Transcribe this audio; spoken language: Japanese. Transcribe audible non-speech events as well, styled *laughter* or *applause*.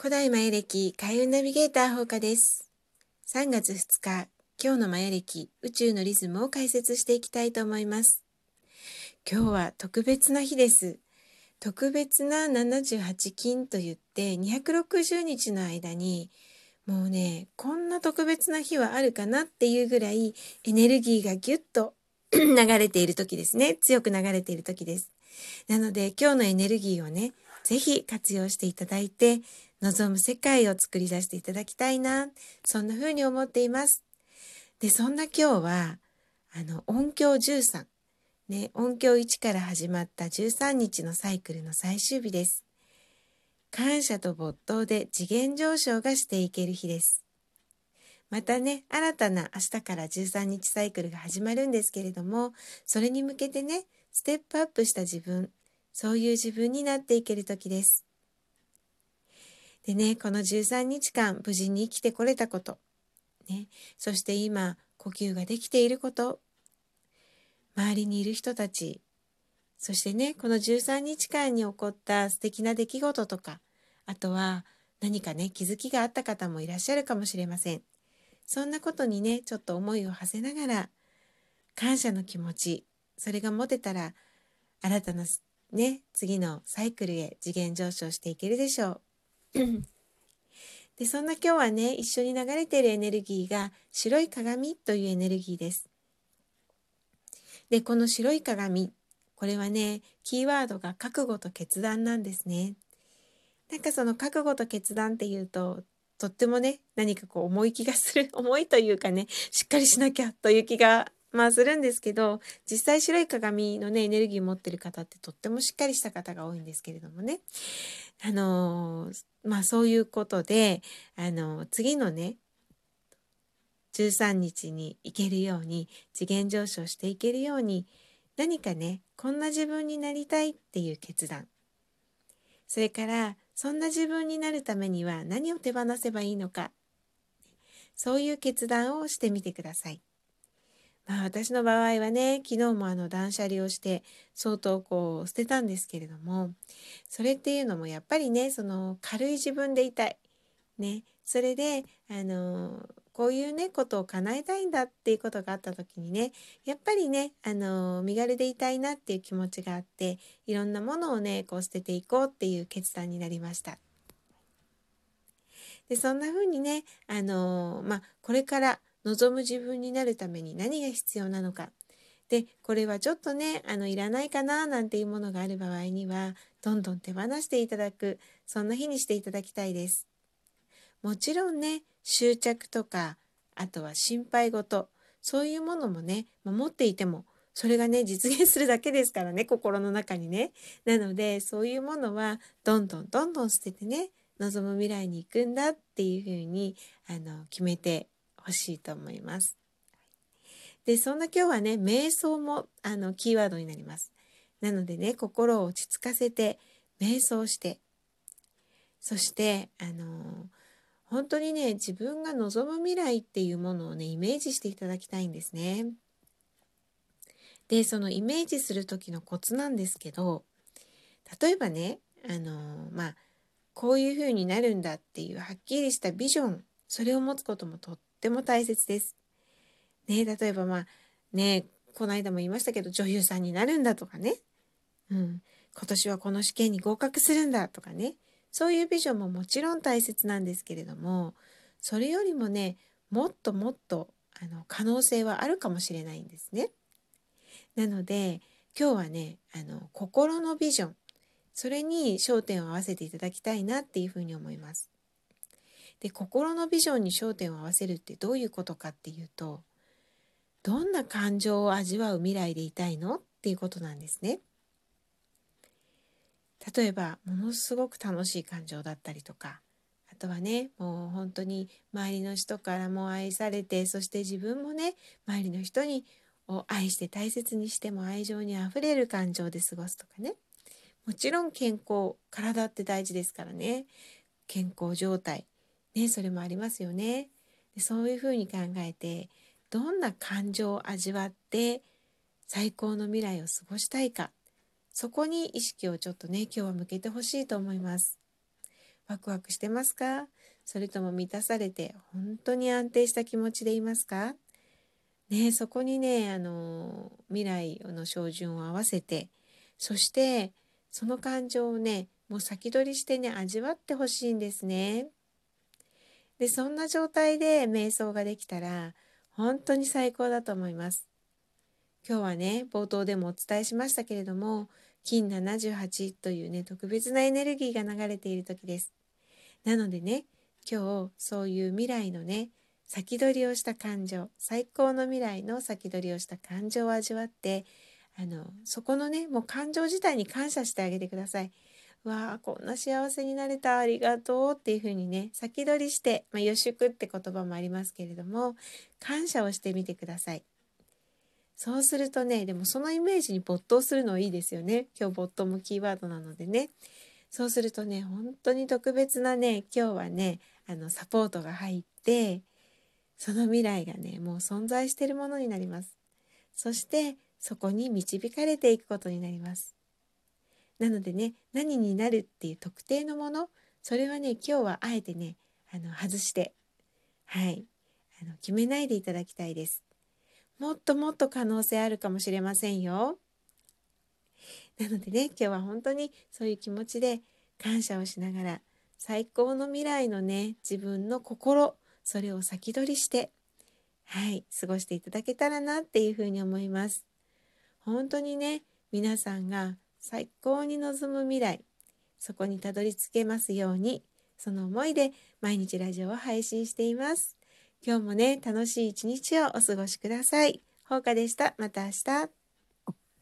古代マヤ歴開運ナビゲーター放課です。3月2日、今日のマヤ歴宇宙のリズムを解説していきたいと思います。今日は特別な日です。特別な78金と言って260日の間にもうね、こんな特別な日はあるかなっていうぐらいエネルギーがギュッと *clears throat* 流れている時ですね。強く流れている時です。なので今日のエネルギーをね、ぜひ活用していただいて、望む世界を作り出していただきたいな、そんな風に思っています。で、そんな今日は、あの、音響13、ね、音響1から始まった13日のサイクルの最終日です。感謝と没頭で次元上昇がしていける日です。またね、新たな明日から13日サイクルが始まるんですけれども、それに向けてね、ステップアップした自分、そういう自分になっていける時です。でね、この13日間無事に生きてこれたこと、ね、そして今呼吸ができていること、周りにいる人たち、そしてね、この13日間に起こった素敵な出来事とか、あとは何かね、気づきがあった方もいらっしゃるかもしれません。そんなことにね、ちょっと思いを馳せながら、感謝の気持ち、それが持てたら、新たなね、次のサイクルへ次元上昇していけるでしょう。*clears throat* でそんな今日はね一緒に流れているエネルギーが白い鏡というエネルギーです。でこの白い鏡これはねキーワードが覚悟と決断なんですね。なんかその覚悟と決断っていうととってもね何かこう重い気がする *laughs* 重いというかねしっかりしなきゃという気がまあするんですけど実際白い鏡のねエネルギー持ってる方ってとってもしっかりした方が多いんですけれどもねあのまあそういうことであの次のね13日に行けるように次元上昇していけるように何かねこんな自分になりたいっていう決断それからそんな自分になるためには何を手放せばいいのかそういう決断をしてみてください。あ、私の場合はね昨日もあの断捨離をして相当こう捨てたんですけれどもそれっていうのもやっぱりねその軽い自分でいたい。ね、それであのこういうねことを叶えたいんだっていうことがあった時にねやっぱりねあの身軽でいたいなっていう気持ちがあっていろんなものをねこう捨てていこうっていう決断になりました。でそんな風にねあのまあこれから望む自分になるために何が必要なのか。でこれはちょっとねあのいらないかななんていうものがある場合にはどんどん手放していただくそんな日にしていただきたいです。もちろんね執着とかあとは心配事そういうものもね持っていてもそれがね実現するだけですからね心の中にね。なのでそういうものはどんどんどんどん捨ててね望む未来に行くんだっていうふうにあの決めてほしいと思います。でそんな今日はね瞑想もあのキーワードになります。なのでね心を落ち着かせて瞑想してそしてあの本当にね自分が望む未来っていうものをねイメージしていただきたいんですね。でそのイメージする時のコツなんですけど例えばねあのまあこういう風になるんだっていうはっきりしたビジョンそれを持つこともとっっても大切です。ね例えばまあねこの間も言いましたけど女優さんになるんだとかね、うん、今年はこの試験に合格するんだとかねそういうビジョンももちろん大切なんですけれどもそれよりもねもっともっとあの可能性はあるかもしれないんですね。なので今日はねあの心のビジョンそれに焦点を合わせていただきたいなっていうふうに思います。で心のビジョンに焦点を合わせるってどういうことかっていうとどんな感情を味わう未来でいたいのっていうことなんですね。例えばものすごく楽しい感情だったりとかあとはねもう本当に周りの人からも愛されてそして自分もね周りの人にを愛して大切にしても愛情にあふれる感情で過ごすとかね。もちろん健康体って大事ですからね。健康状態。ね、それもありますよね。でそういうふうに考えてどんな感情を味わって最高の未来を過ごしたいかそこに意識をちょっとね今日は向けてほしいと思います。ワクワクしてますか？それとも満たされて本当に安定した気持ちでいますか？ねそこにねあの未来の照準を合わせてそしてその感情をねもう先取りしてね味わってほしいんですね。でそんな状態で瞑想ができたら本当に最高だと思います。今日はね冒頭でもお伝えしましたけれども金78というね特別なエネルギーが流れている時です。なのでね今日そういう未来のね先取りをした感情最高の未来の先取りをした感情を味わってあのそこのねもう感情自体に感謝してあげてください。わあこんな幸せになれたありがとうっていう風にね先取りして、まあ、予祝って言葉もありますけれども感謝をしてみてください。そうするとねでもそのイメージに没頭するのいいですよね。今日没頭もキーワードなのでね。そうするとね本当に特別なね今日はねあのサポートが入ってその未来がねもう存在しているものになります。そしてそこに導かれていくことになります。なのでね何になるっていう特定のものそれはね今日はあえてねあの外してはいあの決めないでいただきたいですもっともっと可能性あるかもしれませんよ。なのでね今日は本当にそういう気持ちで感謝をしながら最高の未来のね自分の心それを先取りしてはい過ごしていただけたらなっていうふうに思います。本当にね皆さんが最高に望む未来そこにたどり着けますようにその思いで毎日ラジオを配信しています。今日もね、楽しい一日をお過ごしください。ほうかでした。また明日。